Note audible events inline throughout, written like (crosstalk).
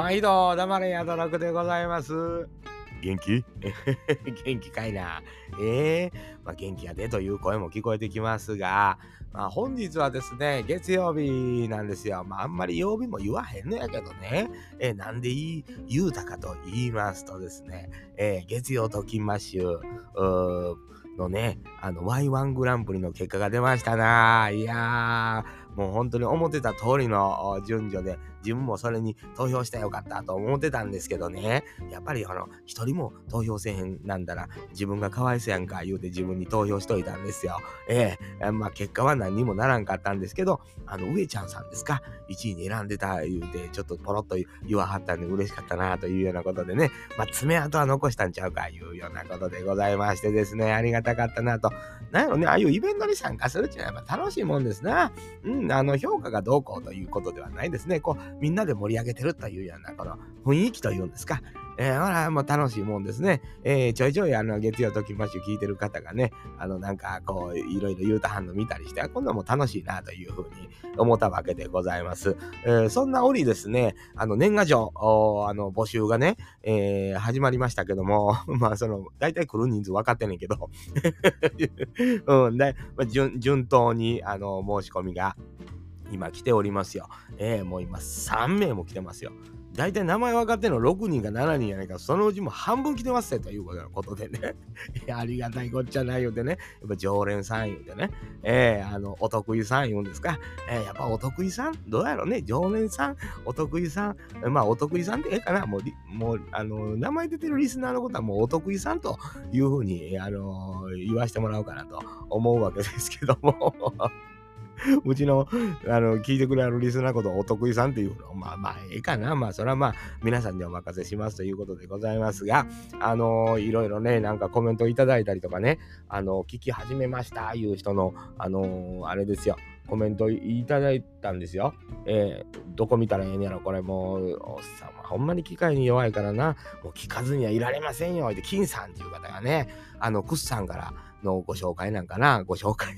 毎度黙れやどろくでございます。元気？(laughs) 元気かいな。ええー、まあ、元気やでという声も聞こえてきますが、まあ、本日はですね、月曜日なんですよ。まあ、あんまり曜日も言わへんのやけどね。えー、なんで言言うたかと言いますとですね、えー、月曜と金マッシュ、のね、あの、Y1 グランプリの結果が出ましたな。いやー、もう本当に思ってた通りの順序で、自分もそれに投票したらよかったと思ってたんですけどね、やっぱりあの、一人も投票せへんなんだら、自分がかわいそうやんか言うて自分に投票しといたんですよ。ええまあ結果は何にもならんかったんですけど、あの、上ちゃんさんですか、1位に選んでた言うて、ちょっとポロッと言わはったんで嬉しかったなというようなことでね、まあ爪痕は残したんちゃうかいうようなことでございましてですね、ありがたかったなと。なんやろね、ああいうイベントに参加するっていうのはやっぱ楽しいもんですな。うん、あの、評価がどうこうということではないですね。こう、みんなで盛り上げてるというような、この雰囲気というんですか。えー、ほら、もう楽しいもんですね。えー、ちょいちょいあの、月曜ときましゅ聞いてる方がね、あの、なんかこう、いろいろ言うたはんの見たりして、今度も楽しいなというふうに思ったわけでございます。えー、そんな折ですね、あの、年賀状、あの、募集がね、えー、始まりましたけども、(laughs) まあ、その、大体来る人数分かってんねんけど、(laughs) うん、で、まあ、順、順当に、あの、申し込みが、今来ておりますよ。えー、もう今3名も来てますよ。大体名前分かってんの6人か7人やないか、そのうちも半分来てますよということでね。(laughs) ありがたいこっちゃないよってね。やっぱ常連さん言うてね。えー、あの、お得意さん言うんですか。えー、やっぱお得意さん？どうやろね。常連さん？お得意さん？まあ、お得意さんってええかなもう、もう、あの、名前出てるリスナーのことはもうお得意さんというふうに、あの、言わしてもらおうかなと思うわけですけども。(laughs) うちの、あの、聞いてくれるリスナーことお得意さんっていうの、まあまあ、ええかな。まあ、それはまあ、皆さんにお任せしますということでございますが、あのいろいろね、なんかコメントいただいたりとかね、あの聞き始めましたいう人の、あのあれですよ。コメントいただいたんですよ。えー、どこ見たらええんやろ、これもう、おっさんはほんまに機械に弱いからな、もう聞かずにはいられませんよ。で、金さんっていう方がね、あの、クッさんから、のご紹介なんかな？ご紹介、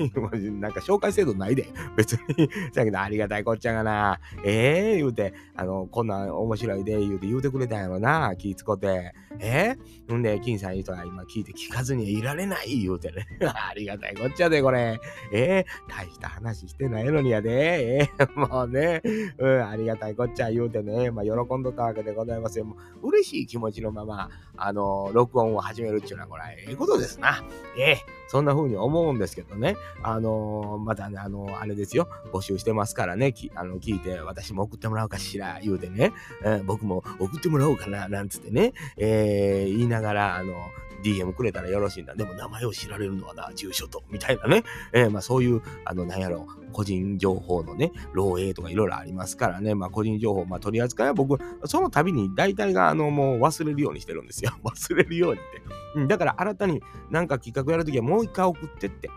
なんか紹介制度ないで。(laughs) 別に。だけど、ありがたいこっちゃがな。ええー、言うて、あの、こんなん面白いで、言うて言うてくれたんやろな。気ぃつこて。えー、んで、金さんいう人が今聞いて聞かずにいられない言うてね。(laughs) ありがたいこっちゃで、これ。えー、大した話してないのにやで。えー、(laughs) もうね、うん、ありがたいこっちゃ言うてね、まあ、喜んどったわけでございますよ。もう嬉しい気持ちのまま、あの、録音を始めるっていうのは、これ、ええことですな。えー？そんな風に思うんですけどね。あのー、またね、あのー、あれですよ。募集してますからね。あの聞いて、私も送ってもらおうかしら、言うてね。えー、僕も送ってもらおうかな、なんつってね。え、言いながら、あの DM くれたらよろしいんだ。でも名前を知られるのはな、住所と、みたいなね。えー、まあそういう、あの、なんやろ、個人情報のね、漏洩とかいろいろありますからね。まあ個人情報、まあ取り扱いは僕、その度に大体が、あの、もう忘れるようにしてるんですよ。(laughs) 忘れるようにって。うん、だから新たになんか企画やるときはもう一回送ってって。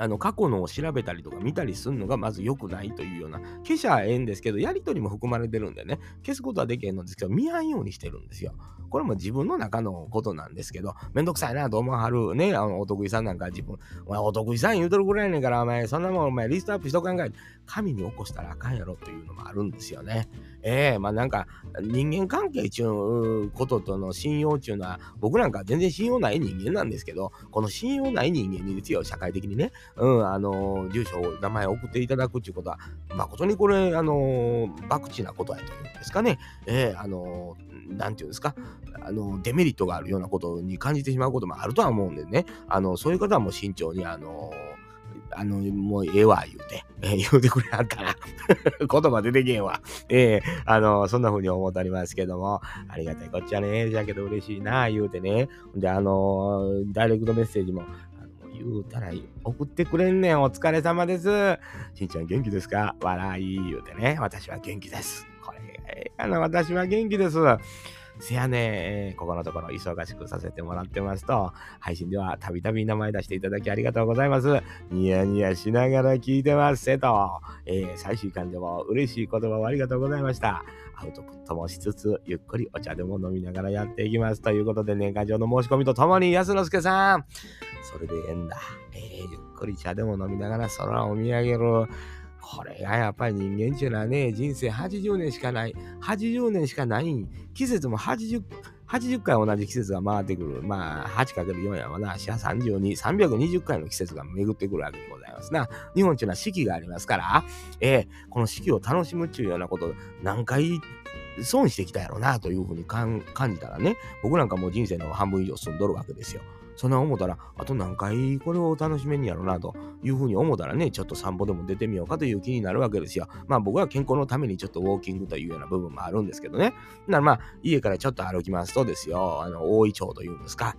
あの過去のを調べたりとか見たりするのがまず良くないというような消しゃええんですけどやり取りも含まれてるんでね消すことはできへんのですけど見やんようにしてるんですよ。これも自分の中のことなんですけどめんどくさいなと思わはるねあのお得意さんなんか自分お前お得意さん言うとるぐらいねんからお前そんなもんお前リストアップしとかんかい。神に起こしたらあかんやろというのもあるんですよね。ええー、まあなんか人間関係ちゅうこととの信用ちゅうのは僕なんか全然信用ない人間なんですけどこの信用ない人間にですよ社会的にね。うん、あの、住所、名前を送っていただくっていうことは、誠にこれ、あの、博打なことやというんですかね。えー、あの、なんていうんですか、あの、デメリットがあるようなことに感じてしまうこともあるとは思うんでね、あの、そういう方はもう慎重に、あの、あの、もうええわ、言うて、えー、言うてくれはったら (laughs) 言葉出てけんわ。えー、あの、そんな風に思っておりますけども、ありがたいこっちはね、じゃけど嬉しいな、言うてね。で、あの、ダイレクトメッセージも、言うたら送ってくれんねん。お疲れ様です。しんちゃん元気ですか？笑い言うてね。私は元気です。これがええかな。私は元気です。せやねえ、ここのところ忙しくさせてもらってますと、配信ではたびたび名前出していただきありがとうございます。ニヤニヤしながら聞いてますせと、えー、最終巻でも嬉しい言葉をありがとうございました。アウトプットもしつつ、ゆっくりお茶でも飲みながらやっていきます。ということで、年賀状の申し込みとともに、安之助さん、それでええんだ。えー、ゆっくり茶でも飲みながら空を見上げる。これがやっぱり人間っていうのはね、人生80年しかない、80年しかない、季節も80、80回同じ季節が回ってくる。まあ、8×4 やわな。32、320回の季節が巡ってくるわけでございますな。日本っていうのは四季がありますから、えー、この四季を楽しむっていうようなこと、何回損してきたやろうなというふうに感じたらね、僕なんかもう人生の半分以上住んどるわけですよ。そんな思ったら、あと何回これを楽しめんやろうなというふうに思ったらね、ちょっと散歩でも出てみようかという気になるわけですよ。まあ僕は健康のためにちょっとウォーキングというような部分もあるんですけどね。ならまあ家からちょっと歩きますとですよ、あの大井町というんですか。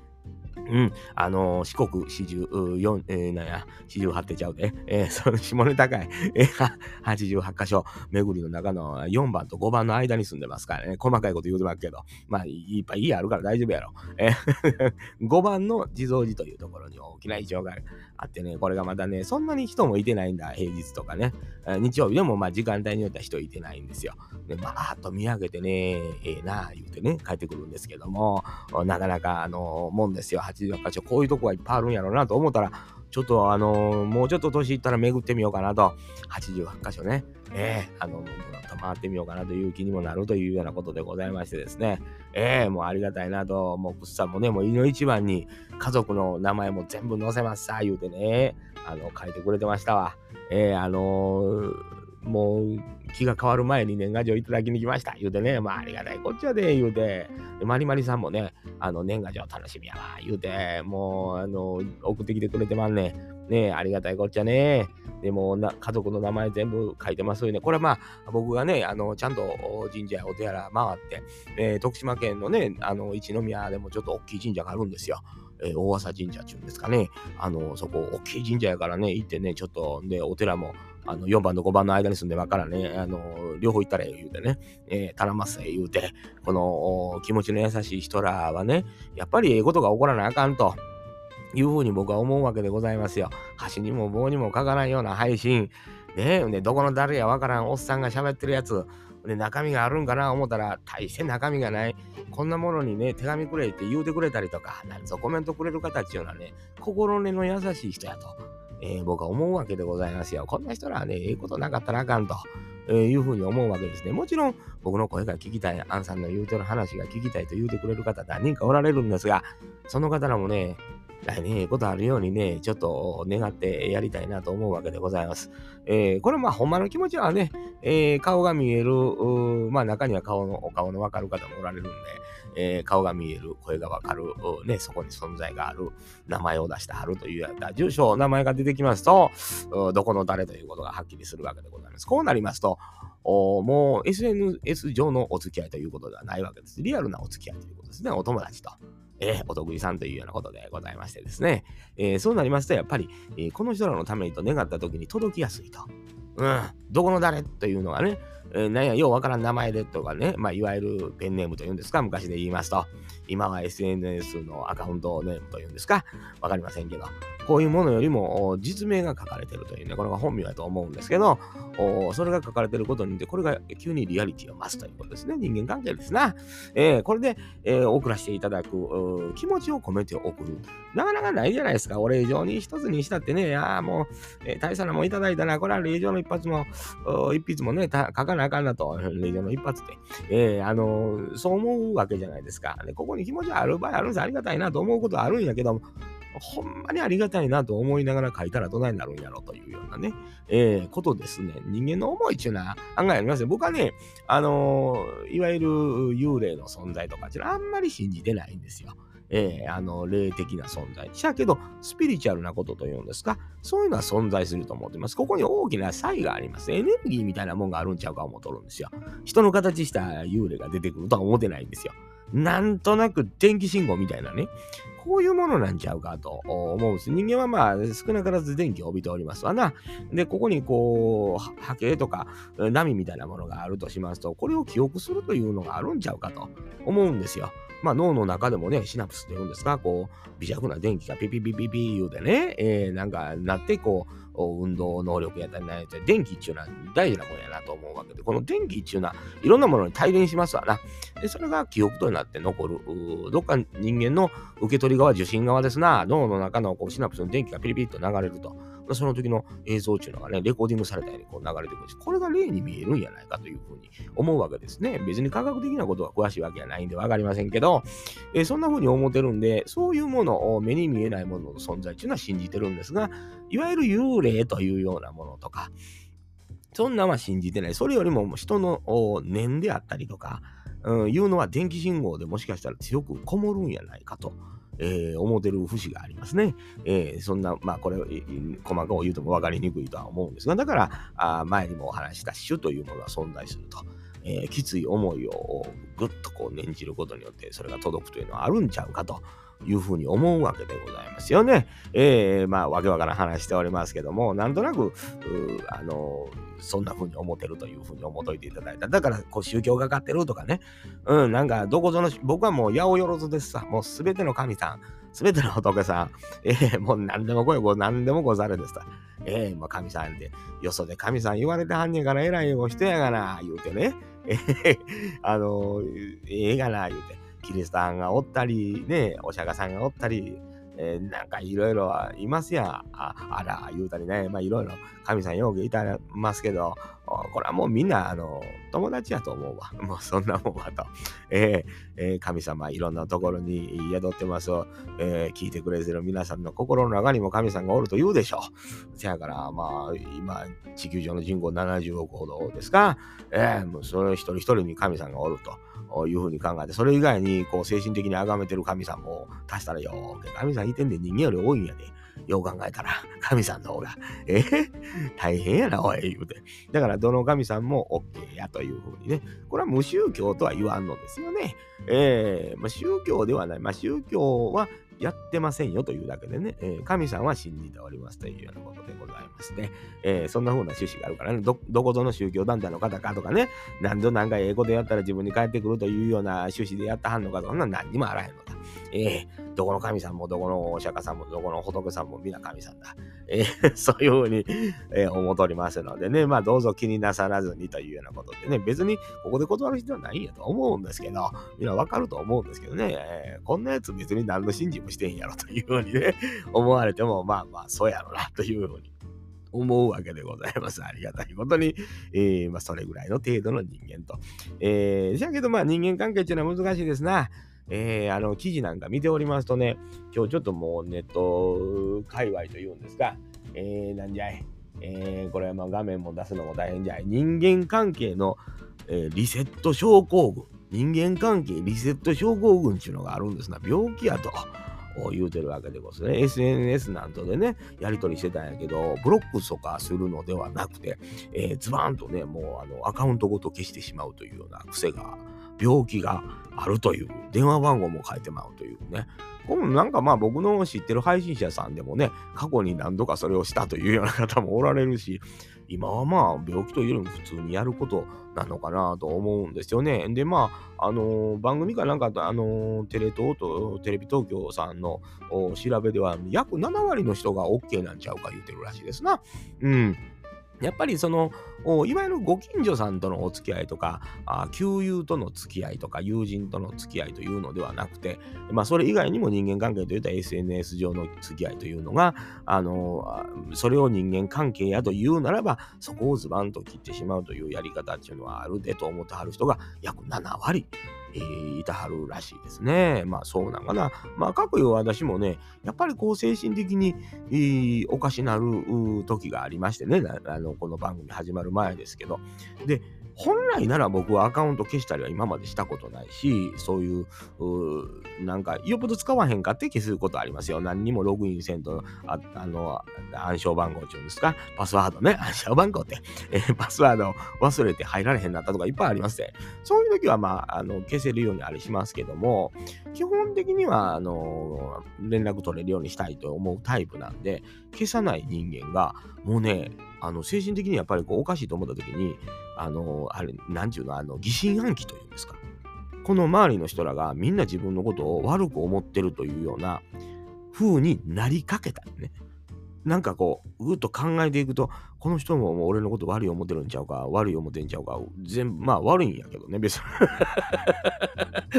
うん、あのー、四国四十四、えー、なんや、四十八手ちゃうで、えー、(laughs) その下ネタかい、えー、(laughs) 八十八箇所、巡りの中の4番と5番の間に住んでますからね、細かいこと言うてますけど、まあ、いっぱい家あるから大丈夫やろ。えー、(laughs) 5番の地蔵寺というところに大きなイチョウがあってね、これがまたね、そんなに人もいてないんだ、平日とかね。日曜日でもまあ時間帯によっては人いてないんですよ。で、バーっと見上げてね、ええー、なあ言うてね、帰ってくるんですけども、なかなかあのもんですよ、80箇所、こういうとこがいっぱいあるんやろうなと思ったら、ちょっとあのもうちょっと年いったら巡ってみようかなと、88箇所ね、ええ。ー、あの、と回ってみようかなという気にもなるというようなことでございましてですね、ええー、もうありがたいなと、もうくっさんもね、もういの一番に家族の名前も全部載せますさ、言うてね、あの、書いてくれてましたわ。ええー、あのー、もう気が変わる前に年賀状いただきに来ました。言うてね、まあありがたいこっちゃで、言うて、まりまりさんもね、あの年賀状楽しみやわ、言うて、もう、あの、送ってきてくれてまんね。ねありがたいこっちゃね。でもな、家族の名前全部書いてますよね。これはまあ、僕がね、あの、ちゃんと神社やお寺回って、えー、徳島県のね、あの、一宮でもちょっと大きい神社があるんですよ。えー、大浅神社っていうんですかね。あの、そこ、大きい神社やからね、行ってね、ちょっと、で、お寺も、あの、4番と5番の間に住んでばからね、あの、両方行ったらええ言うてね、えー、頼ますえ言うて、この、気持ちの優しい人らはね、やっぱりええことが起こらなあかんと。いうふうに僕は思うわけでございますよ。箸にも棒にもかからんような配信。ねえ、どこの誰やわからんおっさんが喋ってるやつ。で、中身があるんかな思ったら、大して中身がない。こんなものにね、手紙くれって言うてくれたりとか、なんぞコメントくれる方っていうのはね、心根の優しい人やと、えー、僕は思うわけでございますよ。こんな人らはね、ええことなかったらあかんと。えー、いうふうに思うわけですね。もちろん、僕の声が聞きたい、アンさんの言うてる話が聞きたいと言うてくれる方何人かおられるんですが、その方らもね、来年ええことあるようにね、ちょっと願ってやりたいなと思うわけでございます。えー、これまあほんまの気持ちはね、えー、顔が見える、まあ中には顔の、お顔のわかる方もおられるんで、えー、顔が見える、声がわかる、ね、そこに存在がある、名前を出してはるというやった住所、名前が出てきますと、どこの誰ということがはっきりするわけでございます。こうなりますと、もう SNS 上のお付き合いということではないわけです。リアルなお付き合いということですね。お友達と。えー、お得意さんというようなことでございましてですね、えー、そうなりますと、やっぱり、えー、この人らのためにと願った時に届きやすいと。うん、どこの誰というのがね、えー、なんや、ようわからん名前でとかね、まあ、いわゆるペンネームというんですか、昔で言いますと、今は SNS のアカウントネームというんですか、わかりませんけど、こういうものよりも実名が書かれてるというね、これが本名だと思うんですけど、それが書かれてることによって、これが急にリアリティを増すということですね。人間関係ですな。えー、これで、えー、送らせていただく気持ちを込めて送る。なかなかないじゃないですか。お礼状に一つにしたってね、ああ、もう、えー、大差なもんいただいたな、これは礼状の一発も、一筆もね、書かなあかんなと、礼状の一発で。えー、あの、そう思うわけじゃないですか。でここに気持ちある場合あるんです。ありがたいなと思うことはあるんやけども、ほんまにありがたいなと思いながら書いたらどないになるんやろというようなね、えー、ことですね。人間の思いっていうのは案外ありますね。僕はね、あのー、いわゆる幽霊の存在とかっていうのはあんまり信じてないんですよ。えー、あの、霊的な存在。しやけど、スピリチュアルなことというんですか、そういうのは存在すると思ってます。ここに大きな差異があります。エネルギーみたいなもんがあるんちゃうか思っとるんですよ。人の形した幽霊が出てくるとは思ってないんですよ。なんとなく電気信号みたいなね、こういうものなんちゃうかと思うんです。人間はまあ少なからず電気を帯びておりますわな。で、ここにこう、波形とか波みたいなものがあるとしますと、これを記憶するというのがあるんちゃうかと思うんですよ。まあ脳の中でもね、シナプスって言うんですか、こう、微弱な電気がピピピピピ言うてね、えー、なんかなってこう、運動能力やったりなんやったり、電気っていうのは大事なもんやなと思うわけで、この電気っていうのはいろんなものに帯電しますわな。で、それが記憶となって残る。どっか人間の受け取り側、受信側ですな、脳の中のこうシナプスの電気がピリピリと流れると。まその時の映像っていうのがね、レコーディングされたようにこう流れてくるんです。これが例に見えるんじゃないかというふうに思うわけですね。別に科学的なことが詳しいわけじゃないんでわかりませんけど、えー、そんなふうに思ってるんで、そういうものを目に見えないものの存在っていうのは信じてるんですが、いわゆる幽霊というようなものとか、そんなは信じてない。それよりも人の念であったりとか、うん、いうのは電気信号でもしかしたら強くこもるんやないかと。えー、思ってる節がありますね。えー、そんな、まあ、これ、細かく言うとも分かりにくいとは思うんですが、だから、あ前にもお話した種というものは存在すると。えー、きつい思いをぐっとこう念じることによってそれが届くというのはあるんちゃうかというふうに思うわけでございますよね。えー、まあ、わけわからん話しておりますけども、なんとなく、あの、そんなふうに思ってるというふうに思っといていただいた。だから、こう、宗教がかってるとかね。うん、なんか、どこぞの、僕はもう、八百万ですさ。もう、すべての神さん、すべての仏さん、えー、もう何でも来い、もう何でもござれですと。えー、もう神さんで、よそで神さん言われてはんねんから偉いお人やがな、言うてね。えー、あのええがな、言うて。キリストさんがおったり、ね、お釈迦さんがおったり、えー、なんかいろいろいますや。ああら、言うたりね、まあいろいろ神さんよくいたますけど、これはもうみんな、あの、友達やと思うわ。(laughs) もうそんなもんはと。えー、えー、神様いろんなところに宿ってますえー、聞いてくれてる皆さんの心の中にも神さんがおると言うでしょう。せやから、まあ、今、地球上の人口70億ほどですか、えー、もうそれ一人一人に神さんがおると。いうふうに考えて、それ以外にこう精神的に崇めてる神さんも足したらよ神さんいてんで人間より多いんやで。よう考えたら、神さんの方が、え？ー、大変やな、おい、言うて。だから、どの神さんも OK やというふうにね。これは無宗教とは言わんのですよね。えー、まあ、宗教ではない。まあ、宗教はやってませんよというだけでね、えー、神さんは信じておりますというようなことでございまして。えー、そんな風な趣旨があるからね、ど、どこぞの宗教団体の方かとかね、何度何回英語でやったら自分に返ってくるというような趣旨でやったはんのかとか、そんな何にもあらへんのだ。えー、どこの神さんもどこのお釈迦さんもどこの仏さんも皆神さんだ。えー、(laughs) そういうふうに、えー、思っておりますのでね、まあどうぞ気になさらずにというようなことでね、別にここで断る必要はないんやと思うんですけど、みんなわかると思うんですけどね、えー、こんなやつ別に何の信心もしてんやろというふうにね、(laughs) 思われても、まあまあそうやろなというふうに。思うわけでございます。ありがたいことに、えー、まあ、それぐらいの程度の人間と。えー、じゃけど、まあ、人間関係っていうのは難しいですな。えー、あの記事なんか見ておりますとね、今日ちょっともうネット界隈というんですか、えー、なんじゃい、えー、これはまあ画面も出すのも大変じゃい、人間関係の、えー、リセット症候群、人間関係リセット症候群っていうのがあるんですな、病気やと。言うてるわけでございますね。SNS なんとでね、やり取りしてたんやけど、ブロックとかするのではなくて、えー、ズバーンとね、もうあのアカウントごと消してしまうというような癖が病気があるという、電話番号も書いてまうというね。これもなんかまあ僕の知ってる配信者さんでもね、過去に何度かそれをしたというような方もおられるし、今はまあ病気というよりも普通にやることなのかなと思うんですよね。でまあ、あのー、番組かなんか、あのー、テレ東とテレビ東京さんの調べでは約7割の人が OK なんちゃうか言うてるらしいですな。うん。やっぱりその、いわゆるご近所さんとのお付き合いとか、あ旧友との付き合いとか、友人との付き合いというのではなくて、まあ、それ以外にも人間関係といった SNS 上の付き合いというのが、あの、それを人間関係やというならば、そこをズバンと切ってしまうというやり方っていうのはあるでと思ってはる人が約7割。えー、いたはるらしいですね。まあそうなんかな。まあ各いう私もね、やっぱりこう精神的に、えー、おかしなる時がありましてねあの、この番組始まる前ですけど。で、本来なら僕はアカウント消したりは今までしたことないし、そういう、うなんか、よっぽど使わへんかって消すことありますよ。何にもログインせんと、ああの、暗証番号っていうんですか、パスワードね、(laughs) 暗証番号って、えー、パスワードを忘れて入られへんなったとかいっぱいありますね。そういう時は、まあ、あの、消せるようにありしますけども、基本的には、あの、連絡取れるようにしたいと思うタイプなんで、消さない人間が、もうね、あの、精神的にやっぱりこうおかしいと思った時に、あの、あれ、なんちゅうの、あの、疑心暗鬼というんですか。この周りの人らがみんな自分のことを悪く思ってるというような風になりかけたね。なんかこう、ぐっと考えていくと、この人ももう俺のこと悪い思ってるんちゃうか、悪い思ってんちゃうか、全部、まあ悪いんやけどね、別に。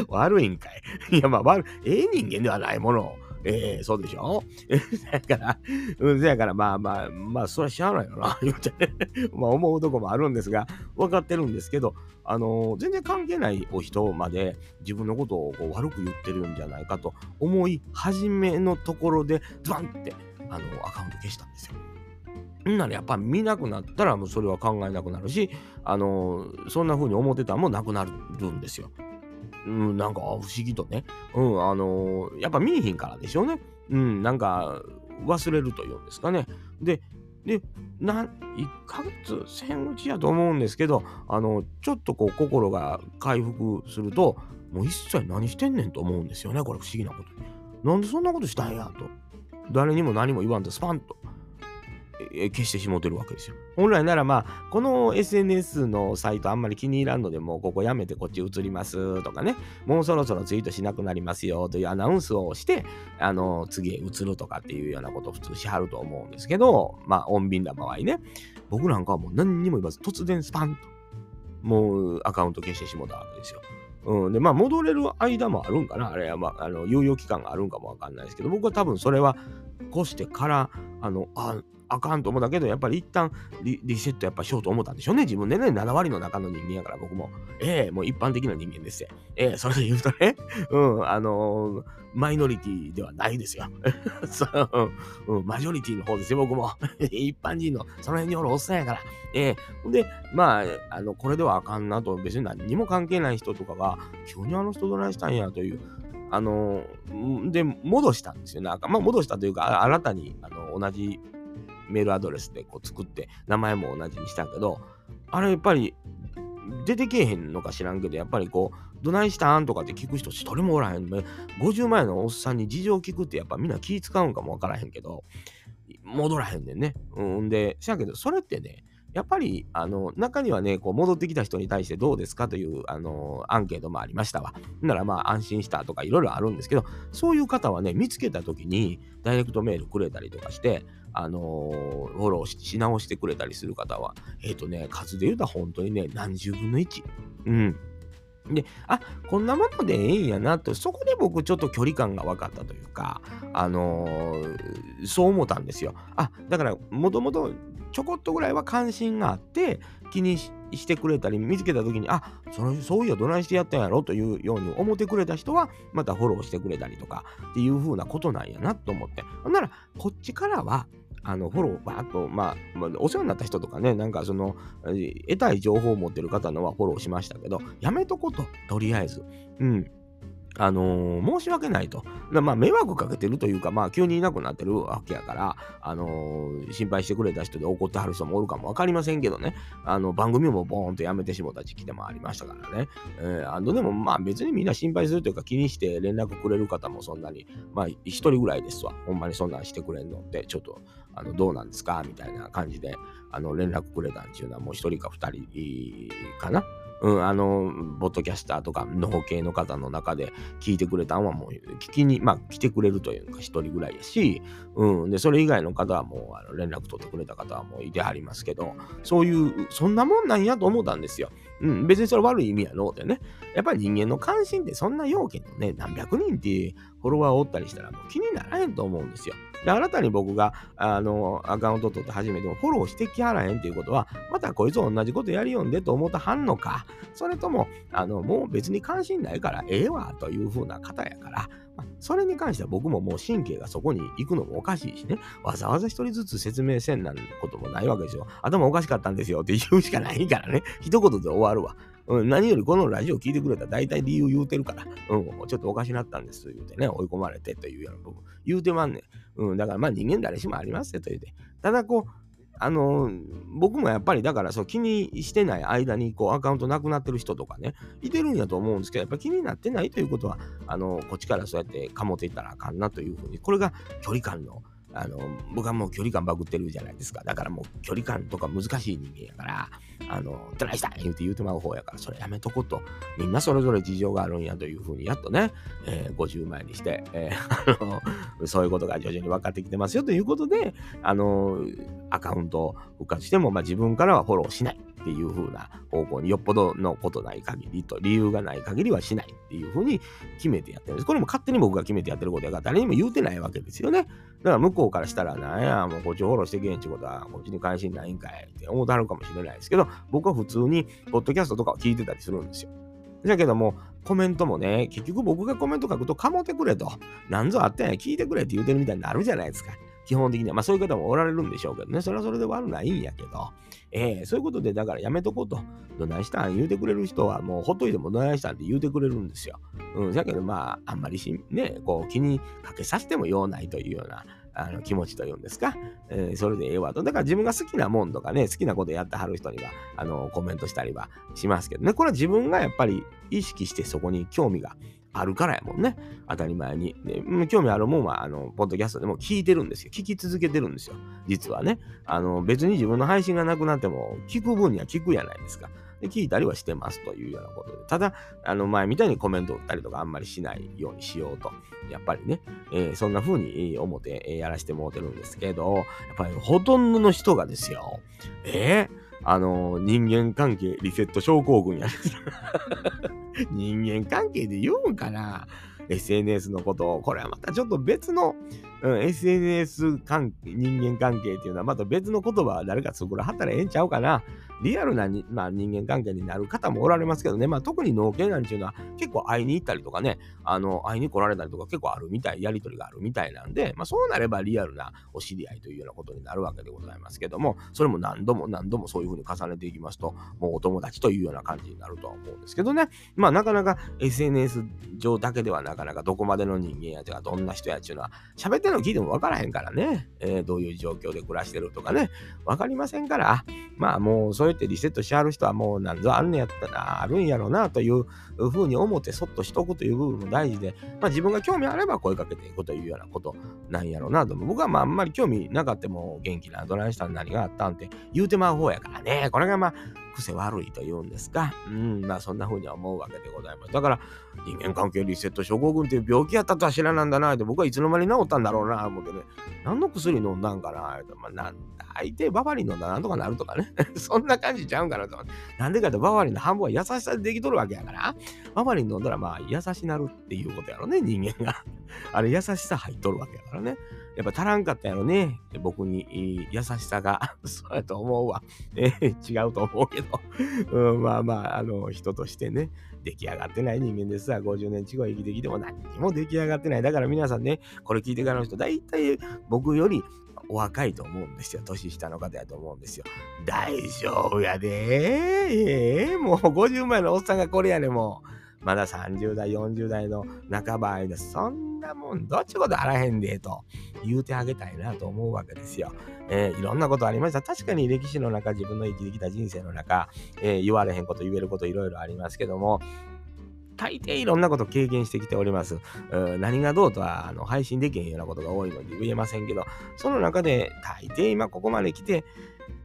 悪いんかい。いや、まあ悪い、ええ人間ではないものを、ええー、そうでしょ？(laughs) だから、うん、そやから、まあまあ、まあ、それはしゃあないよな、(laughs) 言うて、(laughs) まあ思うとこもあるんですが、分かってるんですけど、あのー、全然関係ないお人まで自分のことをこう悪く言ってるんじゃないかと思い始めのところで、ズバンって、あのー、アカウント消したんですよ。んならやっぱ見なくなったらもうそれは考えなくなるし、あの、そんな風に思ってたらもうなくなるんですよ。うん、なんか不思議とね。うん、あのー、やっぱ見えひんからでしょうね。うん、なんか忘れるというんですかね。で、で、な1ヶ月戦打ちやと思うんですけど、あの、ちょっとこう心が回復すると、もう一切何してんねんと思うんですよね。これ不思議なこと。なんでそんなことしたんやと。誰にも何も言わんとスパンと。消してしもてるわけですよ。本来ならまあ、この SNS のサイトあんまり気に入らんので、もうここやめてこっち移りますとかね、もうそろそろツイートしなくなりますよというアナウンスをして、あの、次へ移るとかっていうようなことを普通しはると思うんですけど、まあ、穏便な場合ね、僕なんかはもう何にも言わず、突然スパンと、もうアカウント消してしもたわけですよ。うん。で、まあ、戻れる間もあるんかな。あれは、まあ、あの、猶予期間があるんかもわかんないですけど、僕は多分それは、越してから、あの、あ、あかんと思ったけど、やっぱり一旦リリセットやっぱしようと思ったんでしょうね。自分でね、7割の中の人間やから僕も。ええー、もう一般的な人間ですよ。ええー、それで言うとね、(laughs) うん、あのー、マイノリティではないですよ。(laughs) そう、うん、マジョリティの方ですよ、僕も。(laughs) 一般人の、その辺におるおっさんやから。ええ、で、まあ、あの、これではあかんなと、別に何にも関係ない人とかが、急にあの人どないしたんやという、あの、で、戻したんですよね。まあ、戻したというか、新たにあの同じメールアドレスでこう作って名前も同じにしたけどあれやっぱり出てけえへんのか知らんけどやっぱりこうどないしたんとかって聞く人一人もおらへん50万円のおっさんに事情聞くってやっぱみんな気使うんかもわからへんけど戻らへんねんね。うんで、しやけど、それってね、やっぱり、あの、中にはね、こう、戻ってきた人に対してどうですかという、あの、アンケートもありましたわ。なら、まあ、安心したとかいろいろあるんですけど、そういう方はね、見つけた時に、ダイレクトメールくれたりとかして、あの、フォローし直してくれたりする方は、えっ、ー、とね、数で言うと本当にね、何十分の1。うん。で、あ、こんなものでええんやなと、そこで僕ちょっと距離感が分かったというか、あのー、そう思ったんですよ。あ、だから、もともとちょこっとぐらいは関心があって、気にしてくれたり、見つけた時に、あ、そのそういやどないしてやったんやろというように思ってくれた人は、またフォローしてくれたりとかっていう風なことなんやなと思って。ほんなら、こっちからは、あのフォロー、バーっと、まあ、まあ、お世話になった人とかね、なんかその、得たい情報を持ってる方のはフォローしましたけど、やめとこと、とりあえず。うん。あのー、申し訳ないと。まあ、迷惑かけてるというか、まあ、急にいなくなってるわけやから、あのー、心配してくれた人で怒ってはる人もおるかもわかりませんけどね、あの、番組もボーンとやめてしもた時期でもありましたからね。えー、あの、でも、まあ、別にみんな心配するというか、気にして連絡くれる方もそんなに、まあ、一人ぐらいですわ。ほんまにそんなんしてくれんのって、ちょっと、あの、どうなんですか？みたいな感じで、あの、連絡くれたんっていうのは、もう一人か二人かな？うん、あの、ボッドキャスターとか、農系の方の中で聞いてくれたんはもう、聞きに、まあ、来てくれるというか、一人ぐらいやし、うん、で、それ以外の方はもう、あの連絡取ってくれた方はもういてはりますけど、そういう、そんなもんなんやと思ったんですよ。うん、別にそれ悪い意味やのうてね。やっぱり人間の関心ってそんな要件のね、何百人っていうフォロワーおったりしたらもう気にならへんと思うんですよ。で、新たに僕が、あの、アカウント取って初めてもフォローしてきはらへんっていうことは、またこいつ同じことやりよんでと思ったはんのか、それとも、あの、もう別に関心ないからええわという風な方やから、それに関しては僕ももう神経がそこに行くのもおかしいしね、わざわざ一人ずつ説明せんなんこともないわけですよ。頭おかしかったんですよって言うしかないからね、一言で終わるわ。うん、何よりこのラジオ聞いてくれたら大体理由言うてるから、うん、ちょっとおかしなったんです、言うてね、追い込まれてというような僕、言うてまんねん。うん、だからまあ人間誰しもありますよと言うて。ただこう、あの、僕もやっぱりだからそう気にしてない間にこうアカウントなくなってる人とかね、いてるんやと思うんですけど、やっぱ気になってないということは、あの、こっちからそうやってかもていったらあかんなというふうに、これが距離感のあの、僕はもう距離感バグってるじゃないですか。だからもう距離感とか難しい人間やから、あの、トライしたい言うて言うてまう方やから、それやめとこうと。みんなそれぞれ事情があるんやというふうに、やっとね、えー、50前にして、えー、あの、そういうことが徐々に分かってきてますよということで、あの、アカウントを復活しても、まあ自分からはフォローしない。っていう風な方向によっぽどのことない限りと理由がない限りはしないっていう風に決めてやってるんです。これも勝手に僕が決めてやってることやから誰にも言うてないわけですよね。だから向こうからしたらなんやもうこっちフォローしてけんちゅうことはこっちに関心ないんかいって思ってはるかもしれないですけど僕は普通にポッドキャストとかを聞いてたりするんですよ。だけども、コメントもね、結局僕がコメント書くと、かもてくれと、なんぞあってんや、聞いてくれって言うてるみたいになるじゃないですか。基本的には。まあそういう方もおられるんでしょうけどね。それはそれで悪ないんやけど。えー、そういうことで、だからやめとこうと。どないしたん言うてくれる人は、もうほっといてもどないしたんって言うてくれるんですよ。うん。だけどまあ、あんまりし、ね、こう気にかけさせても用ないというような。あの気持ちというんですか、えー、それでええわと。だから自分が好きなもんとかね、好きなことやってはる人にはあのコメントしたりはしますけどね、これは自分がやっぱり意識してそこに興味があるからやもんね。当たり前に。で興味あるもんは、あの、ポッドキャストでも聞いてるんですよ。聞き続けてるんですよ。実はね。あの、別に自分の配信がなくなっても、聞く分には聞くやないですか。で聞いたりはしてますというようなことで。ただ、あの、前みたいにコメント打ったりとかあんまりしないようにしようと。やっぱりね、えー、そんな風に思ってやらせてもうてるんですけど、やっぱりほとんどの人がですよ、えーあの人間関係リセット症候群や (laughs) 人間関係で言うんかな ?SNS のことを。これはまたちょっと別の、うん、SNS 関人間関係っていうのはまた別の言葉は誰か作らはったらええんちゃうかな？リアルなに、まあ、人間関係になる方もおられますけどね、まあ、特に農系なんていうのは結構会いに行ったりとかね、あの、会いに来られたりとか結構あるみたい、やりとりがあるみたいなんで、まあ、そうなればリアルなお知り合いというようなことになるわけでございますけども、それも何度も何度もそういうふうに重ねていきますと、もうお友達というような感じになるとは思うんですけどね、まあ、なかなか SNS 上だけではなかなかどこまでの人間やとか、どんな人やっていうのは、喋ってるの聞いても分からへんからね、えー、どういう状況で暮らしてるとかね、分かりませんから、まあもうそそうやってリセットしはる人はもう何ぞあるんやったらあるんやろうなというふうに思ってそっとしとくという部分も大事で、まあ、自分が興味あれば声かけていくというようなことなんやろうなと僕はまああんまり興味なかったも元気などないしたん何があったんって言うてまう方やからね。これがまあ癖悪いというんですか。うん、まあそんな風には思うわけでございます。だから人間関係リセット症候群っていう病気やったとは知らなんだなって僕はいつの間に治ったんだろうな思ってね、何の薬飲んだんかなまあなんだ、相手バファリン飲んだらなんとかなるとかね。(laughs) そんな感じちゃうんかなと。なんでかとバファリンの半分は優しさでできとるわけやから、バファリン飲んだらまあ優しなるっていうことやろね、人間が。あれ優しさ入っとるわけやからね。やっぱ足らんかったやろね。僕に優しさが。(laughs) そうやと思うわ。えー、違うと思うけど。(laughs) うん、まあまあ、あの、人としてね、出来上がってない人間ですわ。50年近く生きてきても何にも出来上がってない。だから皆さんね、これ聞いてからの人、大体僕よりお若いと思うんですよ。年下の方やと思うんですよ。大丈夫やでええー、もう50前のおっさんがこれやねもう。まだ30代、40代の半ば間、そんなもんどっちことあらへんで、と言うてあげたいなと思うわけですよ。えー、いろんなことありました。確かに歴史の中、自分の生きてきた人生の中、えー、言われへんこと言えることいろいろありますけども、大抵いろんなこと経験してきております。何がどうとはあの配信できへんようなことが多いので言えませんけど、その中で大抵今ここまで来て、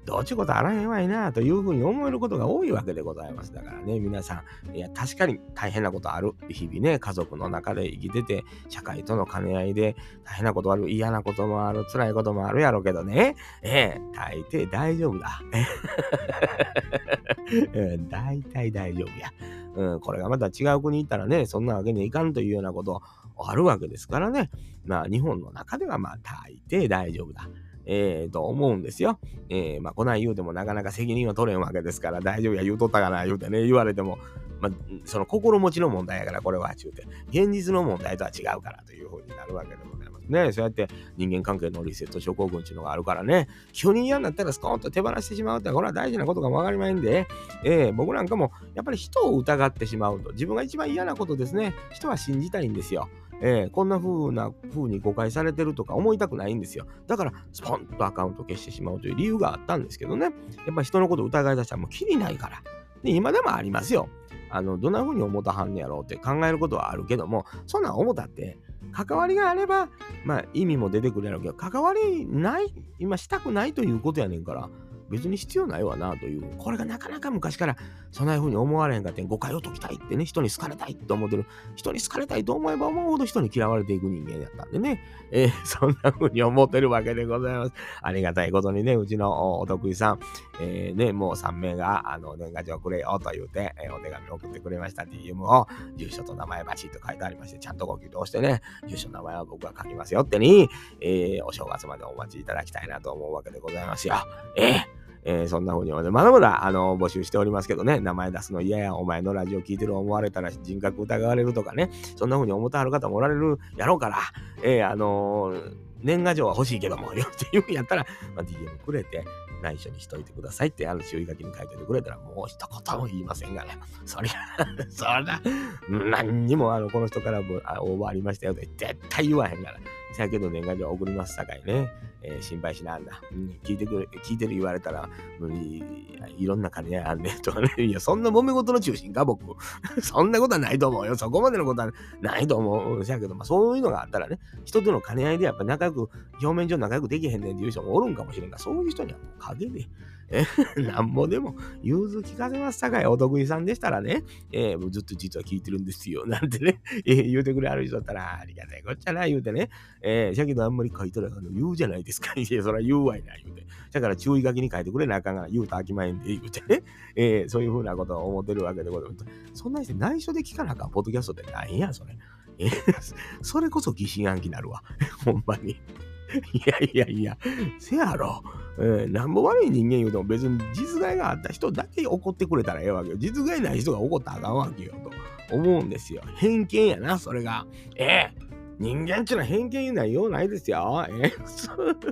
どっちことあらへんわいなというふうに思えることが多いわけでございます。だからね、皆さん、いや、確かに大変なことある。日々ね、家族の中で生きてて、社会との兼ね合いで大変なことある、嫌なこともある、辛いこともあるやろうけどね、ええ、大抵大丈夫だ。(laughs) 大体大丈夫や。うん、これがまた違う国行ったらね、そんなわけにはいかんというようなことあるわけですからね。まあ、日本の中ではまあ、大抵大丈夫だ。えー、と思うんですよ。えー、まあ、こない言うてもなかなか責任は取れんわけですから、大丈夫や言うとったかな言うてね、言われても、まあ、その心持ちの問題やから、これは、ちゅうて、現実の問題とは違うからというふうになるわけでございますね。そうやって人間関係のリセット症候群っていうのがあるからね、急に嫌になったらスコーンと手放してしまうって、これは大事なことがわかりませんで、えー、僕なんかもやっぱり人を疑ってしまうと、自分が一番嫌なことですね、人は信じたいんですよ。えー、こんな風な風に誤解されてるとか思いたくないんですよ。だから、スポンとアカウント消してしまうという理由があったんですけどね。やっぱ人のこと疑い出したらもうきりないから。で、今でもありますよ。あの、どんな風に思たはんねやろうって考えることはあるけども、そんなん思たって、関わりがあれば、まあ意味も出てくるやろうけど、関わりない、今したくないということやねんから、別に必要ないわなという、これがなかなか昔からそんな風に思われへんかって誤解を解きたいってね、人に好かれたいって思ってる、人に好かれたいと思えば思うほど人に嫌われていく人間やったんでね、えー、(laughs) そんな風に思ってるわけでございます。ありがたいことにね、うちのお得意さん、えー、ね、もう3名が、あの、年賀状くれよと言うて、えー、お手紙を送ってくれました。DM を、住所と名前バチッと書いてありまして、ちゃんとご起動してね、住所名前は僕が書きますよってに、えー、お正月までお待ちいただきたいなと思うわけでございますよ。えーえー、そんな風に思ってまだまだあの募集しておりますけどね、名前出すの嫌や、お前のラジオ聞いてる思われたら人格疑われるとかね、そんな風に思ってはる方もおられるやろうから、えー、あのー、年賀状は欲しいけども、よって言うんやったら、まあ、DM くれて、内緒にしといてくださいってあの注意書きに書いててくれたらもう一言も言いませんがね。そりゃ、そりゃ、何にもあのこの人からも応募ありましたよって絶対言わへんから。せやけど年賀状送りますさかいね。えー、心配しなんだ、うん。聞いてくれ、聞いてる言われたら、うん、いいろんな金あんねとかね。いや、そんな揉め事の中心か、僕。(laughs) そんなことはないと思うよ。そこまでのことはないと思う。せやけど、まあそういうのがあったらね、人との兼ね合いでやっぱ仲良く、表面上仲良くできへんねんっていう人もおるんかもしれんが、そういう人にはもう影で、え (laughs) なんぼでも融通聞かせますさかいお得意さんでしたらね、えー、ずっと実は聞いてるんですよ、なんてね、(laughs) えー、言うてくれある人だったら、ありがたいこっちゃな、言うてね、えー、しゃけどあんまり書いたらあの言うじゃないですか。(laughs) いや、そら言うわいな、言うて。だから注意書きに書いてくれなあかんがら、言うと飽きまへんで、言うてね、えー、そういうふうなことを思ってるわけでございます。そんなにして内緒で聞かなあかん、ポッドキャストってないや、それ。え、それこそ疑心暗鬼になるわ。ほんまに。いやいやいや、せやろ。えー、なんぼ悪い人間言うても別に実害があった人だけ怒ってくれたらええわけよ。実害ない人が怒ったらあかんわけよ、と思うんですよ。偏見やな、それが。ええー、人間っていうのは偏見言うのはようないですよ。えー、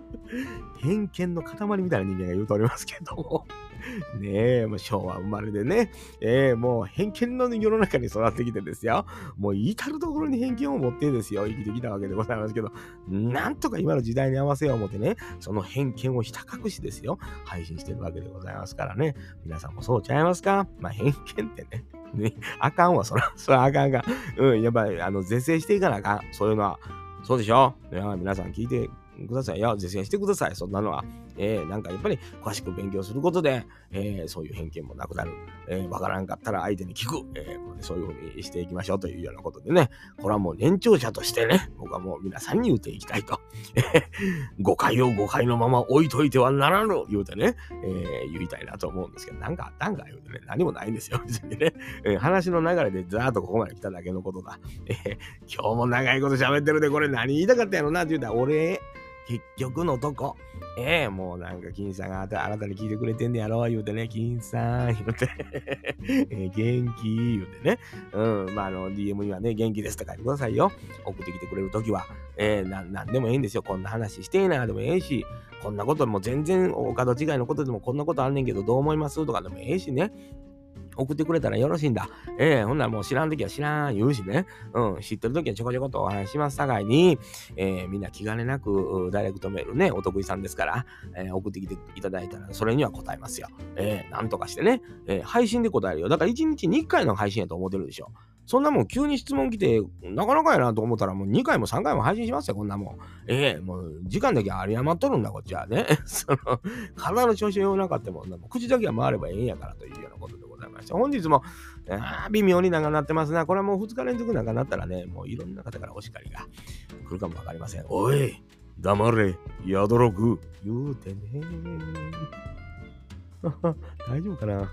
(laughs) 偏見の塊みたいな人間が言うとおりますけども。(laughs) ねえ、もう昭和生まれでね、えー、もう偏見の世の中に育ってきてですよ。もう至るところに偏見を持ってですよ、生きてきたわけでございますけど、なんとか今の時代に合わせよう思ってね、その偏見をひた隠しですよ、配信してるわけでございますからね。皆さんもそうちゃいますか？まあ偏見ってね、(laughs) ね、あかんわ、そら、そらあかんが。うん、やっぱり、あの、是正していかなあかん。そういうのは。そうでしょ？皆さん聞いてくださいよ。是正してください。そんなのは。えー、なんかやっぱり詳しく勉強することで、えー、そういう偏見もなくなる。えー、わからんかったら相手に聞く。えー、そういうふうにしていきましょうというようなことでね。これはもう年長者としてね、僕はもう皆さんに言っていきたいと。誤解を誤解のまま置いといてはならぬ言うてね、えー、言いたいなと思うんですけど、なんかあったんか言うてね、何もないんですよ。別にね。えー、話の流れでざーっとここまで来ただけのことだ。えー、今日も長いこと喋ってるで、これ何言いたかったやろなって言うたら、俺、結局のとこ。ええー、もうなんか、金さんがあなたに聞いてくれてんねやろ、言うてね、金さん、言うて (laughs) えー、元気、言うてね。うん、まあ、あの、DM にはね、元気ですって書いてくださいよ。送ってきてくれるときは。えー、な、んでもいいんですよ。こんな話してえな、でもええし、こんなことも全然、お門違いのことでもこんなことあんねんけど、どう思います？とかでもええしね。送ってくれたらよろしいんだ。ええー、ほんならもう知らんときは知らん言うしね。うん、知ってるときはちょこちょことお話しますさかいに、えー、みんな気兼ねなくダイレクトメールね、お得意さんですから、えー、送ってきていただいたら、それには答えますよ。えー、なんとかしてね、えー、配信で答えるよ。だから1日に1回の配信やと思ってるでしょ。そんなもん急に質問来て、なかなかやなと思ったらもう2回も3回も配信しますよ、こんなもん。ええー、もう時間だけ有り余っとるんだ、こっちはね。(laughs) その、体の調子をなかったもん、も口だけは回ればええんやからというようなことでございまして、本日も、あ微妙に長なってますな。これはもう2日連続長なったらね、もういろんな方からお叱りが来るかもわかりません。おい、黙れ、やどろく、言うてね。(laughs) 大丈夫かな？